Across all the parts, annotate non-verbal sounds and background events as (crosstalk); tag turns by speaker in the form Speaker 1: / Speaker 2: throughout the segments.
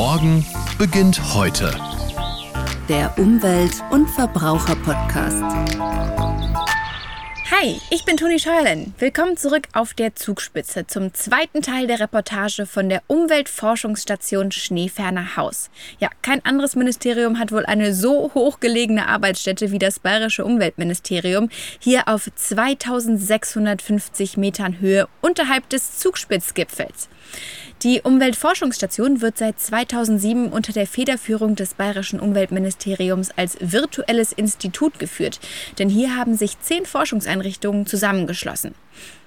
Speaker 1: Morgen beginnt heute.
Speaker 2: Der Umwelt- und Verbraucher-Podcast.
Speaker 3: Hi, ich bin Toni Scheuerlen. Willkommen zurück auf der Zugspitze zum zweiten Teil der Reportage von der Umweltforschungsstation Schneeferner Haus. Ja, kein anderes Ministerium hat wohl eine so hochgelegene Arbeitsstätte wie das Bayerische Umweltministerium, hier auf 2650 Metern Höhe unterhalb des Zugspitzgipfels. Die Umweltforschungsstation wird seit 2007 unter der Federführung des Bayerischen Umweltministeriums als virtuelles Institut geführt, denn hier haben sich zehn Forschungseinrichtungen zusammengeschlossen.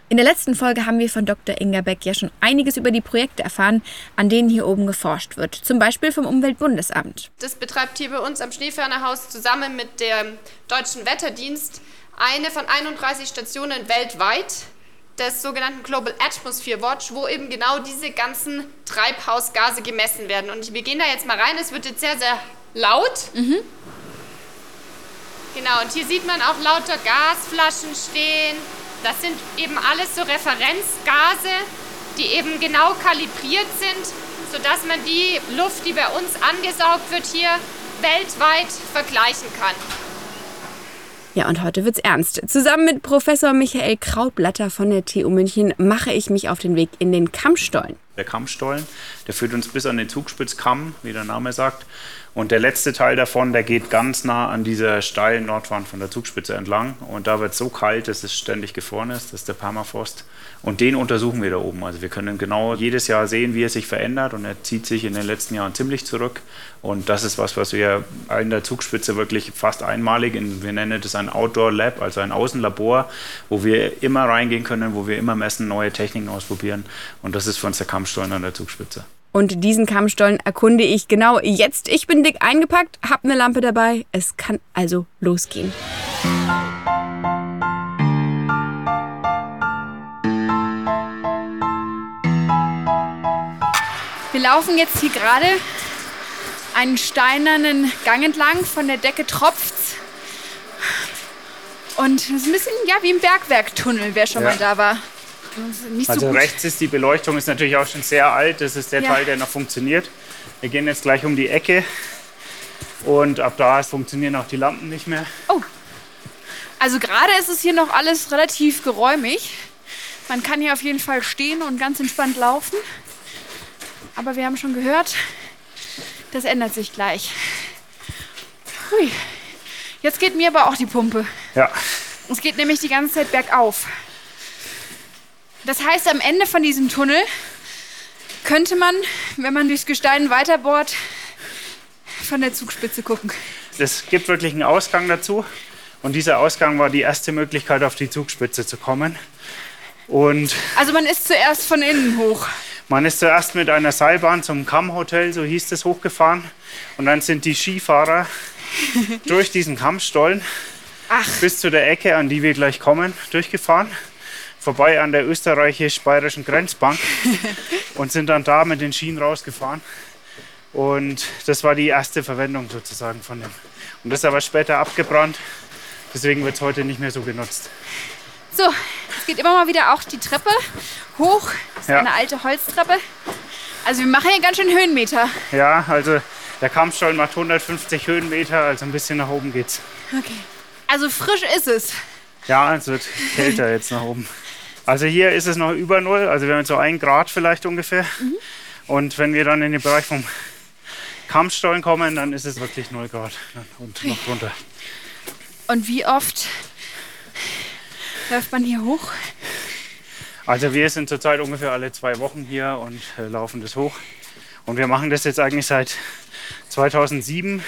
Speaker 3: In der letzten Folge haben wir von Dr. Ingerbeck ja schon einiges über die Projekte erfahren, an denen hier oben geforscht wird, zum Beispiel vom Umweltbundesamt. Das betreibt hier bei uns am Schneefernerhaus zusammen mit dem Deutschen
Speaker 4: Wetterdienst eine von 31 Stationen weltweit des sogenannten Global Atmosphere Watch, wo eben genau diese ganzen Treibhausgase gemessen werden. Und wir gehen da jetzt mal rein. Es wird jetzt sehr, sehr laut. Mhm. Genau, und hier sieht man auch lauter Gasflaschen stehen. Das sind eben alles so Referenzgase, die eben genau kalibriert sind, sodass man die Luft, die bei uns angesaugt wird, hier weltweit vergleichen kann. Ja, und heute wird's ernst. Zusammen mit Professor
Speaker 3: Michael Krautblatter von der TU München mache ich mich auf den Weg in den Kammstollen.
Speaker 5: Der Kammstollen, der führt uns bis an den Zugspitzkamm, wie der Name sagt. Und der letzte Teil davon, der geht ganz nah an dieser steilen Nordwand von der Zugspitze entlang. Und da wird es so kalt, dass es ständig gefroren ist. Das ist der Permafrost. Und den untersuchen wir da oben. Also wir können genau jedes Jahr sehen, wie er sich verändert. Und er zieht sich in den letzten Jahren ziemlich zurück. Und das ist was, was wir in der Zugspitze wirklich fast einmalig, in, wir nennen das ein Outdoor Lab, also ein Außenlabor, wo wir immer reingehen können, wo wir immer messen, neue Techniken ausprobieren. Und das ist für uns der Kampfstollen an der Zugspitze. Und diesen Kammstollen
Speaker 3: erkunde ich genau jetzt. Ich bin dick eingepackt, hab eine Lampe dabei. Es kann also losgehen. Wir laufen jetzt hier gerade einen steinernen Gang entlang. Von der Decke tropft's. Und es ist ein bisschen ja, wie im Bergwerktunnel, wer schon ja. mal da war also so rechts ist die Beleuchtung, ist natürlich auch
Speaker 6: schon sehr alt. Das ist der ja. Teil, der noch funktioniert. Wir gehen jetzt gleich um die Ecke und ab da funktionieren auch die Lampen nicht mehr. Oh, also gerade ist es hier noch alles
Speaker 3: relativ geräumig. Man kann hier auf jeden Fall stehen und ganz entspannt laufen. Aber wir haben schon gehört, das ändert sich gleich. Hui. Jetzt geht mir aber auch die Pumpe. Ja. Es geht nämlich die ganze Zeit bergauf. Das heißt, am Ende von diesem Tunnel könnte man, wenn man durchs Gestein weiterbohrt, von der Zugspitze gucken. Es gibt wirklich einen Ausgang dazu. Und dieser Ausgang war die erste
Speaker 6: Möglichkeit, auf die Zugspitze zu kommen. Und also man ist zuerst von innen hoch. Man ist zuerst mit einer Seilbahn zum Kammhotel, so hieß es, hochgefahren. Und dann sind die Skifahrer (laughs) durch diesen Kammstollen Ach. bis zu der Ecke, an die wir gleich kommen, durchgefahren vorbei an der österreichisch-bayerischen Grenzbank (laughs) und sind dann da mit den Schienen rausgefahren. Und das war die erste Verwendung sozusagen von dem. Und das ist aber später abgebrannt, deswegen wird es heute nicht mehr so genutzt. So, es geht immer mal wieder auch die Treppe hoch. Das ist ja.
Speaker 3: eine
Speaker 6: alte
Speaker 3: Holztreppe. Also wir machen hier ganz schön Höhenmeter. Ja, also der Kampfstollen macht
Speaker 6: 150 Höhenmeter, also ein bisschen nach oben geht's. Okay. Also frisch ist es. Ja, es wird kälter jetzt nach oben. Also hier ist es noch über Null, also wir haben jetzt so ein Grad vielleicht ungefähr. Mhm. Und wenn wir dann in den Bereich vom Kampfstollen kommen, dann ist es wirklich Null Grad und noch drunter. Und wie oft läuft man hier hoch? Also wir sind zurzeit ungefähr alle zwei Wochen hier und äh, laufen das hoch. Und wir machen das jetzt eigentlich seit 2007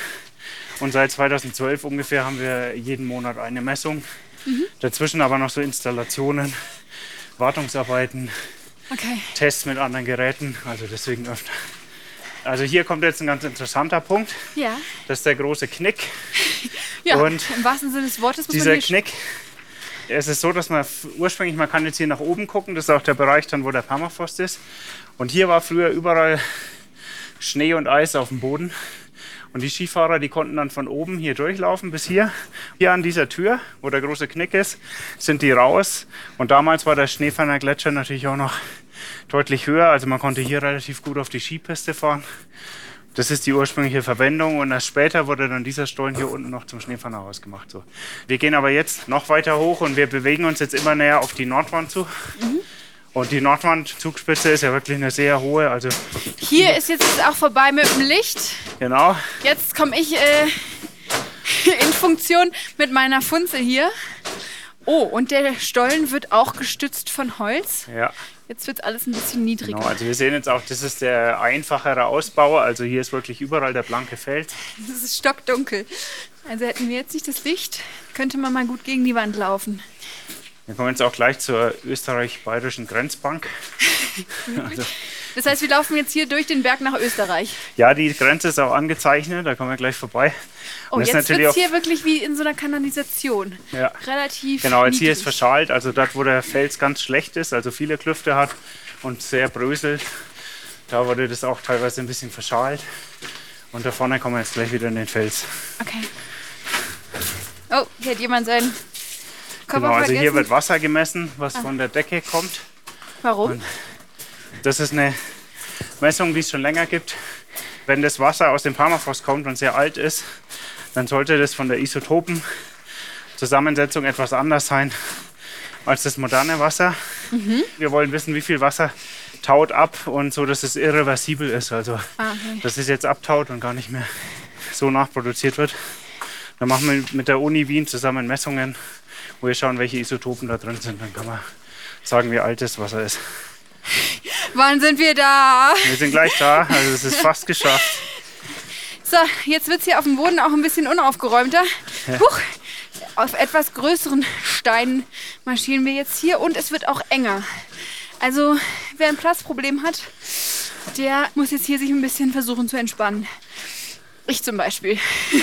Speaker 6: und seit 2012 ungefähr haben wir jeden Monat eine Messung. Mhm. Dazwischen aber noch so Installationen Wartungsarbeiten, okay. Tests mit anderen Geräten, also deswegen öfter. Also hier kommt jetzt ein ganz interessanter Punkt. Ja. Das ist der große Knick. (laughs) ja, und im wahrsten Sinne des Wortes. Muss dieser man Knick, es ist so, dass man ursprünglich, man kann jetzt hier nach oben gucken, das ist auch der Bereich dann, wo der Permafrost ist. Und hier war früher überall Schnee und Eis auf dem Boden. Und die Skifahrer, die konnten dann von oben hier durchlaufen bis hier. Hier an dieser Tür, wo der große Knick ist, sind die raus. Und damals war der Schneeferner Gletscher natürlich auch noch deutlich höher. Also man konnte hier relativ gut auf die Skipiste fahren. Das ist die ursprüngliche Verwendung und erst später wurde dann dieser Stollen hier unten noch zum Schneefernerhaus gemacht. So. Wir gehen aber jetzt noch weiter hoch und wir bewegen uns jetzt immer näher auf die Nordwand zu. Mhm. Und die Nordwand-Zugspitze ist ja wirklich eine sehr hohe. Also Hier ist jetzt auch vorbei mit dem Licht. Genau. Jetzt komme ich äh, (laughs) in Funktion mit meiner Funze hier.
Speaker 3: Oh, und der Stollen wird auch gestützt von Holz. Ja. Jetzt wird alles ein bisschen niedriger.
Speaker 6: Genau, also wir sehen jetzt auch, das ist der einfachere Ausbau. Also hier ist wirklich überall der blanke Feld. (laughs) Es ist stockdunkel. Also hätten wir jetzt nicht das Licht, könnte man mal gut gegen die Wand
Speaker 3: laufen. Wir kommen jetzt auch gleich zur österreich-bayerischen Grenzbank. (laughs) also, das heißt, wir laufen jetzt hier durch den Berg nach Österreich. Ja, die Grenze ist auch
Speaker 6: angezeichnet, da kommen wir gleich vorbei. Oh, und jetzt wird es hier wirklich wie in so einer
Speaker 3: Kanalisation. Ja. Relativ. Genau, jetzt niedrig. hier ist verschalt, also dort, wo der Fels ganz schlecht
Speaker 6: ist, also viele Klüfte hat und sehr bröselt, da wurde das auch teilweise ein bisschen verschalt. Und da vorne kommen wir jetzt gleich wieder in den Fels. Okay. Oh, hier hat jemand sein genau, also vergessen. hier wird Wasser gemessen, was ah. von der Decke kommt. Warum? Und das ist eine Messung, die es schon länger gibt. Wenn das Wasser aus dem Permafrost kommt und sehr alt ist, dann sollte das von der Isotopenzusammensetzung etwas anders sein als das moderne Wasser. Mhm. Wir wollen wissen, wie viel Wasser taut ab und so, dass es irreversibel ist. Also, ah, okay. dass es jetzt abtaut und gar nicht mehr so nachproduziert wird. Dann machen wir mit der Uni Wien zusammen Messungen wo wir schauen, welche Isotopen da drin sind. Dann kann man sagen, wie alt das Wasser ist.
Speaker 3: Wann sind wir da? Wir sind gleich da, also es ist fast geschafft. So, jetzt wird es hier auf dem Boden auch ein bisschen unaufgeräumter. Ja. Huch, auf etwas größeren Steinen marschieren wir jetzt hier und es wird auch enger. Also wer ein Platzproblem hat, der muss jetzt hier sich ein bisschen versuchen zu entspannen. Ich zum Beispiel. (laughs)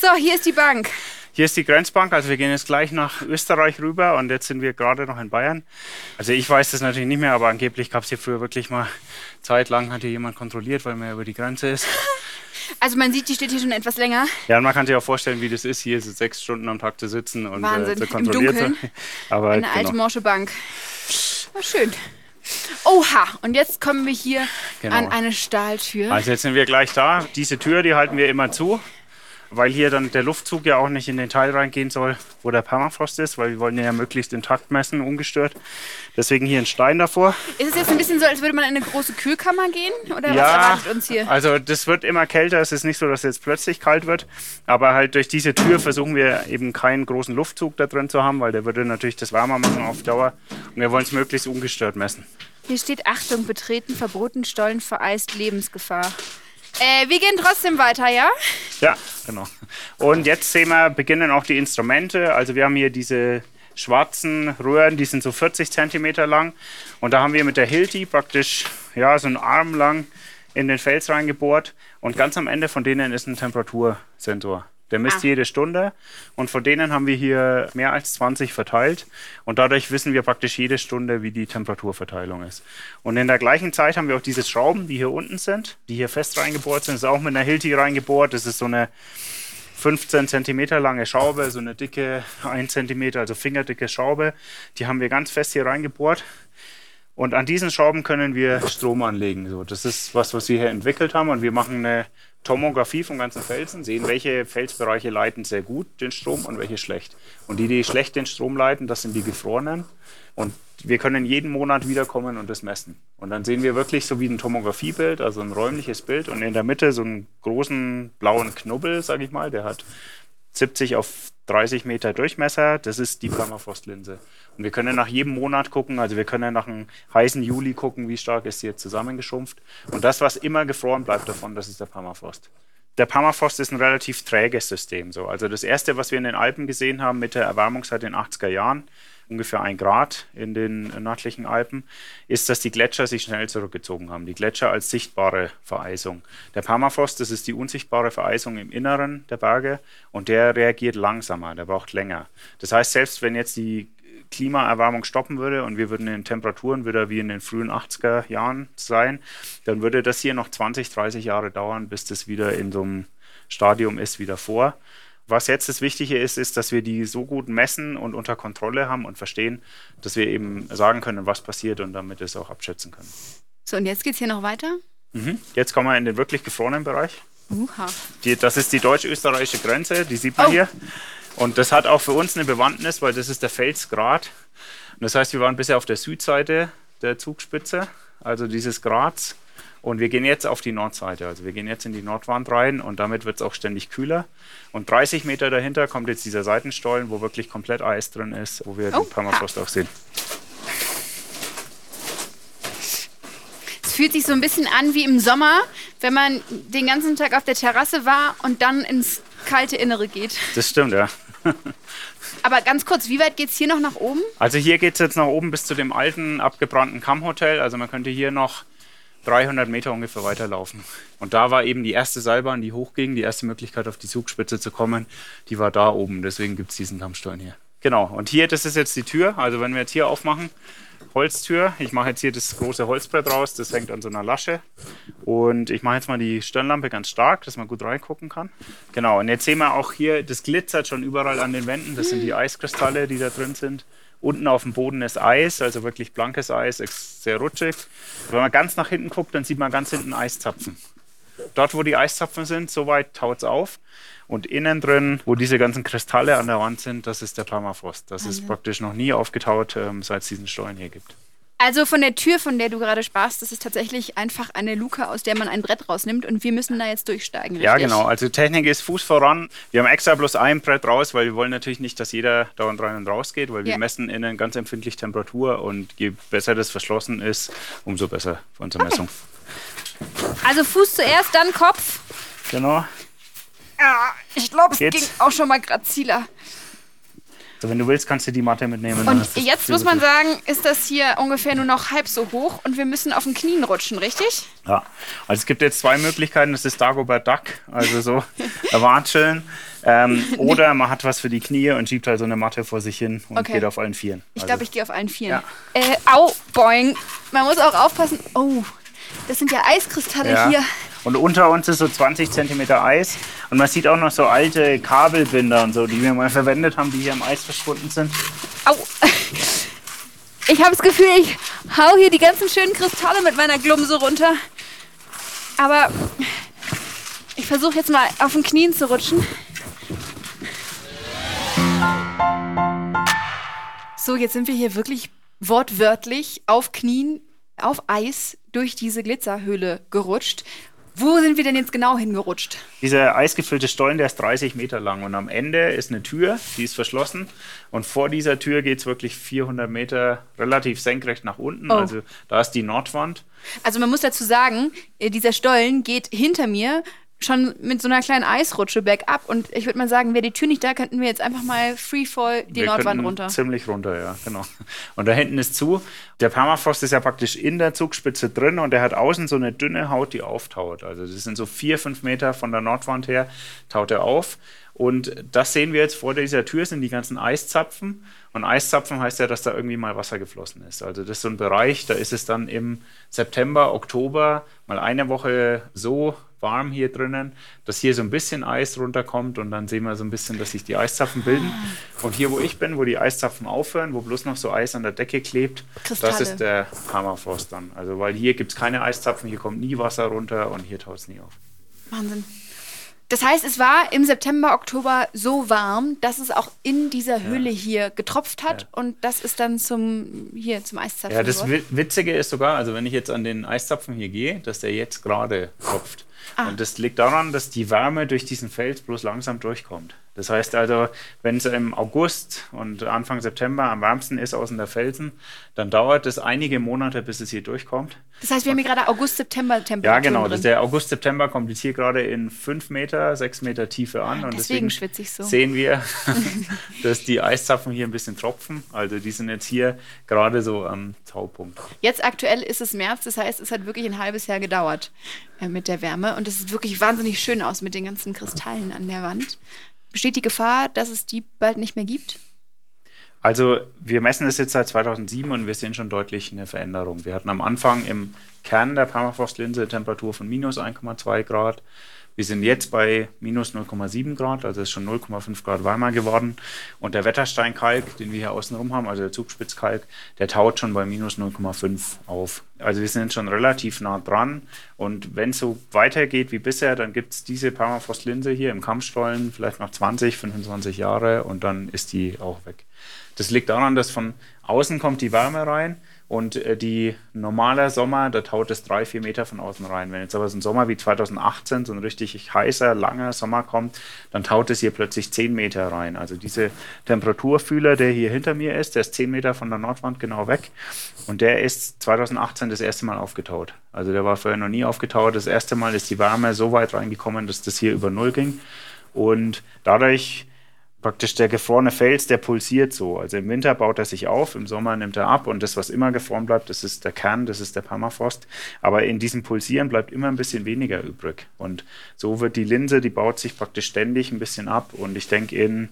Speaker 3: so, hier ist die Bank.
Speaker 6: Hier ist die Grenzbank, also wir gehen jetzt gleich nach Österreich rüber und jetzt sind wir gerade noch in Bayern. Also ich weiß das natürlich nicht mehr, aber angeblich gab es hier früher wirklich mal zeitlang, hat hier jemand kontrolliert, weil man ja über die Grenze ist. (laughs) Also man sieht,
Speaker 3: die steht hier schon etwas länger. Ja, und man kann sich auch vorstellen, wie das ist, hier so sechs
Speaker 6: Stunden am Tag zu sitzen und äh, Wahnsinn, äh, zu kontrollieren. Im (laughs) Aber Eine genau. alte morsche Bank. War schön. Oha, und jetzt
Speaker 3: kommen wir hier genau. an eine Stahltür. Also jetzt sind wir gleich da. Diese Tür, die halten wir
Speaker 6: immer zu weil hier dann der Luftzug ja auch nicht in den Teil reingehen soll, wo der Permafrost ist, weil wir wollen ja möglichst intakt messen, ungestört. Deswegen hier ein Stein davor.
Speaker 3: Ist es jetzt ein bisschen so, als würde man in eine große Kühlkammer gehen? Oder ja, was erwartet uns hier? Also das wird
Speaker 6: immer kälter. Es ist nicht so, dass es jetzt plötzlich kalt wird. Aber halt durch diese Tür versuchen wir eben keinen großen Luftzug da drin zu haben, weil der würde natürlich das wärmer machen auf Dauer. Und wir wollen es möglichst ungestört messen. Hier steht Achtung, betreten, verboten, Stollen
Speaker 3: vereist, Lebensgefahr. Äh, wir gehen trotzdem weiter, ja? Ja, genau. Und jetzt sehen wir, beginnen auch die
Speaker 6: Instrumente. Also wir haben hier diese schwarzen Röhren, die sind so 40 cm lang. Und da haben wir mit der Hilti praktisch ja, so einen Arm lang in den Fels reingebohrt. Und ganz am Ende von denen ist ein Temperatursensor. Der misst ah. jede Stunde und von denen haben wir hier mehr als 20 verteilt und dadurch wissen wir praktisch jede Stunde, wie die Temperaturverteilung ist. Und in der gleichen Zeit haben wir auch diese Schrauben, die hier unten sind, die hier fest reingebohrt sind, das ist auch mit einer Hilti reingebohrt, das ist so eine 15 cm lange Schraube, so eine dicke 1 cm, also fingerdicke Schraube, die haben wir ganz fest hier reingebohrt. Und an diesen Schrauben können wir Strom anlegen. So, das ist was, was wir hier entwickelt haben. Und wir machen eine Tomographie vom ganzen Felsen, sehen, welche Felsbereiche leiten sehr gut den Strom und welche schlecht. Und die, die schlecht den Strom leiten, das sind die gefrorenen. Und wir können jeden Monat wiederkommen und das messen. Und dann sehen wir wirklich so wie ein Tomografiebild, also ein räumliches Bild und in der Mitte so einen großen blauen Knubbel, sage ich mal, der hat 70 auf 30 Meter Durchmesser, das ist die Permafrostlinse. Und wir können nach jedem Monat gucken, also wir können nach einem heißen Juli gucken, wie stark ist sie jetzt zusammengeschrumpft. Und das, was immer gefroren bleibt davon, das ist der Permafrost. Der Permafrost ist ein relativ träges System. So. Also das erste, was wir in den Alpen gesehen haben mit der Erwärmungszeit in den 80er Jahren, ungefähr ein Grad in den nördlichen Alpen, ist, dass die Gletscher sich schnell zurückgezogen haben. Die Gletscher als sichtbare Vereisung. Der Permafrost, das ist die unsichtbare Vereisung im Inneren der Berge und der reagiert langsamer, der braucht länger. Das heißt, selbst wenn jetzt die Klimaerwärmung stoppen würde und wir würden in Temperaturen wieder wie in den frühen 80er Jahren sein, dann würde das hier noch 20, 30 Jahre dauern, bis das wieder in so einem Stadium ist wie davor. Was jetzt das Wichtige ist, ist, dass wir die so gut messen und unter Kontrolle haben und verstehen, dass wir eben sagen können, was passiert und damit es auch abschätzen können.
Speaker 3: So, und jetzt geht es hier noch weiter? Mhm. Jetzt kommen wir in den wirklich gefrorenen Bereich. Uha.
Speaker 6: Die, das ist die deutsch-österreichische Grenze, die sieht man oh. hier. Und das hat auch für uns eine Bewandtnis, weil das ist der Felsgrat. Und das heißt, wir waren bisher auf der Südseite der Zugspitze, also dieses Grats. Und wir gehen jetzt auf die Nordseite. Also wir gehen jetzt in die Nordwand rein und damit wird es auch ständig kühler. Und 30 Meter dahinter kommt jetzt dieser Seitenstollen, wo wirklich komplett Eis drin ist, wo wir oh. den Permafrost auch sehen.
Speaker 3: Es fühlt sich so ein bisschen an wie im Sommer, wenn man den ganzen Tag auf der Terrasse war und dann ins kalte Innere geht. Das stimmt, ja. (laughs) Aber ganz kurz, wie weit geht es hier noch nach oben? Also hier geht es jetzt nach oben bis zu
Speaker 6: dem alten, abgebrannten Kammhotel. Also man könnte hier noch 300 Meter ungefähr weiterlaufen. Und da war eben die erste Seilbahn, die hochging, die erste Möglichkeit, auf die Zugspitze zu kommen, die war da oben. Deswegen gibt es diesen Kammstein hier. Genau, und hier, das ist jetzt die Tür. Also wenn wir jetzt hier aufmachen, Holztür. Ich mache jetzt hier das große Holzbrett raus, das hängt an so einer Lasche. Und ich mache jetzt mal die Stirnlampe ganz stark, dass man gut reingucken kann. Genau, und jetzt sehen wir auch hier, das glitzert schon überall an den Wänden. Das sind die Eiskristalle, die da drin sind. Unten auf dem Boden ist Eis, also wirklich blankes Eis, sehr rutschig. Wenn man ganz nach hinten guckt, dann sieht man ganz hinten Eiszapfen. Dort, wo die Eiszapfen sind, so weit taut es auf. Und innen drin, wo diese ganzen Kristalle an der Wand sind, das ist der Permafrost. Das ah, ist praktisch noch nie aufgetaut, ähm, seit es diesen Stollen hier gibt.
Speaker 3: Also von der Tür, von der du gerade sprachst, das ist tatsächlich einfach eine Luke, aus der man ein Brett rausnimmt und wir müssen da jetzt durchsteigen. Ja, genau. Also Technik ist
Speaker 6: Fuß voran. Wir haben extra bloß ein Brett raus, weil wir wollen natürlich nicht, dass jeder dauernd rein und raus geht, weil ja. wir messen innen ganz empfindlich Temperatur und je besser das verschlossen ist, umso besser für unsere okay. Messung. Also Fuß zuerst, dann Kopf. Genau. Ja, ich glaube, es ging auch schon mal graziler. So, wenn du willst, kannst du die Matte mitnehmen. Und jetzt muss man sagen, ist das hier ungefähr nur
Speaker 3: noch halb so hoch und wir müssen auf den Knien rutschen, richtig? Ja. Also es gibt jetzt zwei
Speaker 6: Möglichkeiten. Das ist Dagobert Duck, also so (laughs) äh, watscheln. Ähm, oder man hat was für die Knie und schiebt halt so eine Matte vor sich hin und okay. geht auf allen Vieren. Also, ich glaube, ich gehe auf allen Vieren.
Speaker 3: Ja. Äh, au, boing. Man muss auch aufpassen. Oh, das sind ja Eiskristalle ja. hier. Und unter uns ist so 20 cm Eis.
Speaker 6: Und man sieht auch noch so alte Kabelbinder und so, die wir mal verwendet haben, die hier im Eis verschwunden sind. Au! (laughs) Ich habe das Gefühl, ich hau hier die ganzen schönen Kristalle mit meiner
Speaker 3: Glumse runter. Aber ich versuche jetzt mal auf den Knien zu rutschen. So, jetzt sind wir hier wirklich wortwörtlich auf Knien, auf Eis durch diese Glitzerhöhle gerutscht. Wo sind wir denn jetzt genau hingerutscht? Dieser eisgefüllte Stollen, der ist 30 Meter lang
Speaker 6: und am Ende ist eine Tür, die ist verschlossen und vor dieser Tür geht es wirklich 400 Meter relativ senkrecht nach unten, oh. also da ist die Nordwand. Also man muss dazu sagen, äh, dieser
Speaker 3: Stollen geht hinter mir schon mit so einer kleinen Eisrutsche bergab. Und ich würde mal sagen, wäre die Tür nicht da, könnten wir jetzt einfach mal Freefall die wir Nordwand runter. Ziemlich runter,
Speaker 6: ja, genau. Und da hinten ist zu. Der Permafrost ist ja praktisch in der Zugspitze drin und der hat außen so eine dünne Haut, die auftaut. Also das sind so vier, fünf Meter von der Nordwand her, taut er auf. Und das sehen wir jetzt vor dieser Tür, sind die ganzen Eiszapfen. Und Eiszapfen heißt ja, dass da irgendwie mal Wasser geflossen ist. Also das ist so ein Bereich, da ist es dann im September, Oktober mal eine Woche so warm hier drinnen, dass hier so ein bisschen Eis runterkommt und dann sehen wir so ein bisschen, dass sich die Eiszapfen bilden. Und hier, wo ich bin, wo die Eiszapfen aufhören, wo bloß noch so Eis an der Decke klebt, Kristalle. das ist der Permafrost dann. Also weil hier gibt es keine Eiszapfen, hier kommt nie Wasser runter und hier taut es nie auf.
Speaker 3: Wahnsinn. Das heißt, es war im September, Oktober so warm, dass es auch in dieser Höhle ja. hier getropft hat ja. und das ist dann zum, hier zum Eiszapfen. Ja, das geworden. Witzige ist sogar, also wenn ich jetzt an den
Speaker 6: Eiszapfen hier gehe, dass der jetzt gerade tropft. Ah. Und das liegt daran, dass die Wärme durch diesen Fels bloß langsam durchkommt. Das heißt also, wenn es im August und Anfang September am wärmsten ist außen der Felsen, dann dauert es einige Monate, bis es hier durchkommt. Das heißt, wir und, haben hier
Speaker 3: gerade August-September-Temperatur. Ja, genau. Drin. Der August-September kommt jetzt hier gerade in 5 Meter,
Speaker 6: 6 Meter Tiefe an. Und deswegen, deswegen schwitze ich so. Sehen wir, (laughs) (laughs) dass die Eiszapfen hier ein bisschen tropfen. Also die sind jetzt hier gerade so am Taupunkt. Jetzt aktuell ist es März, das heißt,
Speaker 3: es hat wirklich ein halbes Jahr gedauert äh, mit der Wärme. Und es sieht wirklich wahnsinnig schön aus mit den ganzen Kristallen an der Wand. Besteht die Gefahr, dass es die bald nicht mehr gibt?
Speaker 6: Also wir messen es jetzt seit 2007 und wir sehen schon deutlich eine Veränderung. Wir hatten am Anfang im Kern der Permafrostlinse eine Temperatur von minus 1,2 Grad. Wir sind jetzt bei minus 0,7 Grad, also ist schon 0,5 Grad wärmer geworden. Und der Wettersteinkalk, den wir hier außenrum haben, also der Zugspitzkalk, der taut schon bei minus 0,5 auf. Also wir sind schon relativ nah dran. Und wenn es so weitergeht wie bisher, dann gibt es diese Permafrostlinse hier im Kampfstollen vielleicht noch 20, 25 Jahre und dann ist die auch weg. Das liegt daran, dass von außen kommt die Wärme rein und äh, die normaler Sommer, da taut es drei, vier Meter von außen rein. Wenn jetzt aber so ein Sommer wie 2018, so ein richtig heißer, langer Sommer kommt, dann taut es hier plötzlich zehn Meter rein. Also diese Temperaturfühler, der hier hinter mir ist, der ist zehn Meter von der Nordwand genau weg. Und der ist 2018 das erste Mal aufgetaut. Also der war vorher noch nie aufgetaut. Das erste Mal ist die Wärme so weit reingekommen, dass das hier über Null ging. Und dadurch praktisch der gefrorene Fels, der pulsiert so. Also im Winter baut er sich auf, im Sommer nimmt er ab und das, was immer gefroren bleibt, das ist der Kern, das ist der Permafrost. Aber in diesem Pulsieren bleibt immer ein bisschen weniger übrig. Und so wird die Linse, die baut sich praktisch ständig ein bisschen ab. Und ich denke, in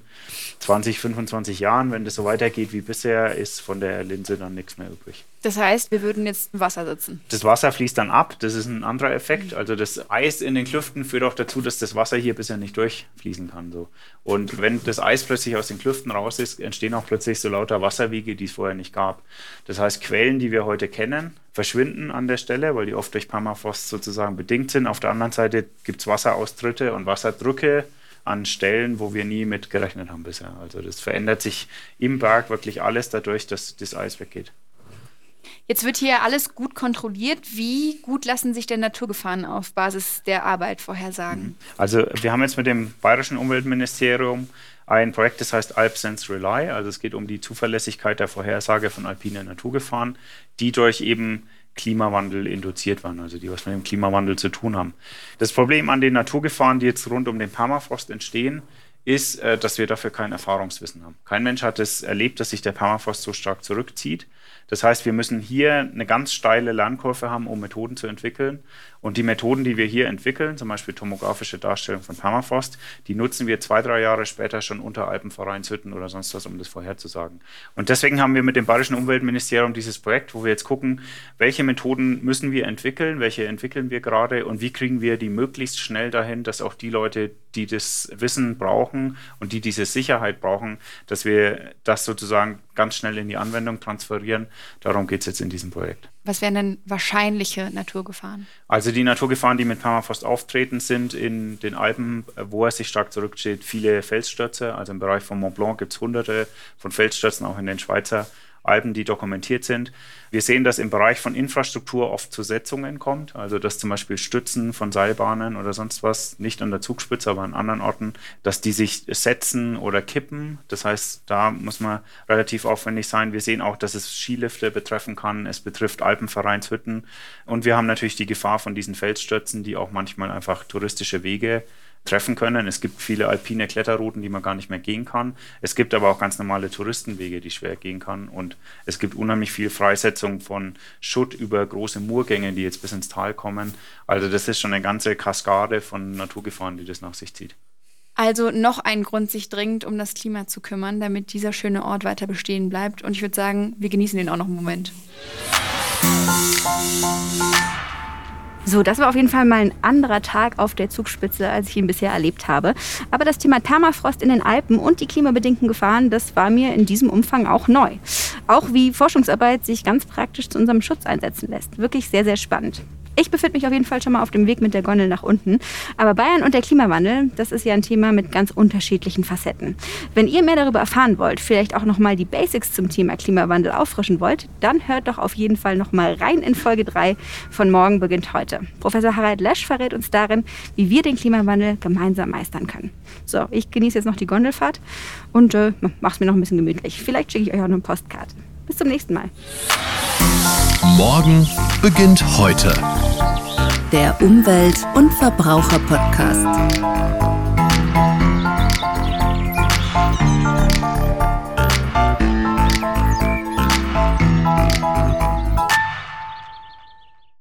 Speaker 6: 20, 25 Jahren, wenn das so weitergeht wie bisher, ist von der Linse dann nichts mehr übrig. Das heißt, wir würden jetzt im Wasser sitzen. Das Wasser fließt dann ab, das ist ein anderer Effekt. Also das Eis in den Klüften führt auch dazu, dass das Wasser hier bisher nicht durchfließen kann. So. Und wenn das Eis plötzlich aus den Klüften raus ist, entstehen auch plötzlich so lauter Wasserwege, die es vorher nicht gab. Das heißt, Quellen, die wir heute kennen, verschwinden an der Stelle, weil die oft durch Permafrost sozusagen bedingt sind. Auf der anderen Seite gibt es Wasseraustritte und Wasserdrücke an Stellen, wo wir nie mit gerechnet haben bisher. Also das verändert sich im Berg wirklich alles dadurch, dass das Eis weggeht. Jetzt wird hier alles gut kontrolliert. Wie gut lassen sich denn
Speaker 3: Naturgefahren auf Basis der Arbeit vorhersagen? Mhm. Also wir haben jetzt mit dem
Speaker 6: Bayerischen Umweltministerium ein Projekt, das heißt AlpSense Rely. Also es geht um die Zuverlässigkeit der Vorhersage von alpinen Naturgefahren, die durch eben Klimawandel induziert waren, also die was mit dem Klimawandel zu tun haben. Das Problem an den Naturgefahren, die jetzt rund um den Permafrost entstehen, ist, äh, dass wir dafür kein Erfahrungswissen haben. Kein Mensch hat es erlebt, dass sich der Permafrost so stark zurückzieht. Das heißt, wir müssen hier eine ganz steile Lernkurve haben, um Methoden zu entwickeln. Und die Methoden, die wir hier entwickeln, zum Beispiel tomografische Darstellung von Permafrost, die nutzen wir zwei, drei Jahre später schon unter Alpenvereinshütten oder sonst was, um das vorherzusagen. Und deswegen haben wir mit dem Bayerischen Umweltministerium dieses Projekt, wo wir jetzt gucken, welche Methoden müssen wir entwickeln, welche entwickeln wir gerade und wie kriegen wir die möglichst schnell dahin, dass auch die Leute, die das Wissen brauchen und die diese Sicherheit brauchen, dass wir das sozusagen ganz schnell in die Anwendung transferieren kontrollieren. Darum geht es jetzt in diesem Projekt. Was wären denn wahrscheinliche Naturgefahren? Also die Naturgefahren, die mit Permafrost auftreten, sind in den Alpen, wo er sich stark zurückzieht, viele Felsstürze. Also im Bereich von Mont Blanc gibt es hunderte von Felsstürzen, auch in den Schweizer Alpen, die dokumentiert sind. Wir sehen, dass im Bereich von Infrastruktur oft zu Setzungen kommt, also dass zum Beispiel Stützen von Seilbahnen oder sonst was, nicht an der Zugspitze, aber an anderen Orten, dass die sich setzen oder kippen. Das heißt, da muss man relativ aufwendig sein. Wir sehen auch, dass es Skilifte betreffen kann, es betrifft Alpenvereinshütten und wir haben natürlich die Gefahr von diesen Felsstürzen, die auch manchmal einfach touristische Wege treffen können. Es gibt viele alpine Kletterrouten, die man gar nicht mehr gehen kann. Es gibt aber auch ganz normale Touristenwege, die schwer gehen kann. Und es gibt unheimlich viel Freisetzung von Schutt über große Murgänge, die jetzt bis ins Tal kommen. Also das ist schon eine ganze Kaskade von Naturgefahren, die das nach sich zieht. Also noch ein Grund, sich dringend um das
Speaker 3: Klima zu kümmern, damit dieser schöne Ort weiter bestehen bleibt. Und ich würde sagen, wir genießen den auch noch einen Moment. Musik so, das war auf jeden Fall mal ein anderer Tag auf der Zugspitze, als ich ihn bisher erlebt habe. Aber das Thema Permafrost in den Alpen und die klimabedingten Gefahren, das war mir in diesem Umfang auch neu. Auch wie Forschungsarbeit sich ganz praktisch zu unserem Schutz einsetzen lässt. Wirklich sehr, sehr spannend. Ich befinde mich auf jeden Fall schon mal auf dem Weg mit der Gondel nach unten. Aber Bayern und der Klimawandel, das ist ja ein Thema mit ganz unterschiedlichen Facetten. Wenn ihr mehr darüber erfahren wollt, vielleicht auch nochmal die Basics zum Thema Klimawandel auffrischen wollt, dann hört doch auf jeden Fall nochmal rein in Folge 3 von Morgen beginnt heute. Professor Harald Lesch verrät uns darin, wie wir den Klimawandel gemeinsam meistern können. So, ich genieße jetzt noch die Gondelfahrt und äh, mach's mir noch ein bisschen gemütlich. Vielleicht schicke ich euch auch noch eine Postkarte. Bis zum nächsten Mal.
Speaker 1: Morgen beginnt heute.
Speaker 2: Der Umwelt- und Verbraucher-Podcast.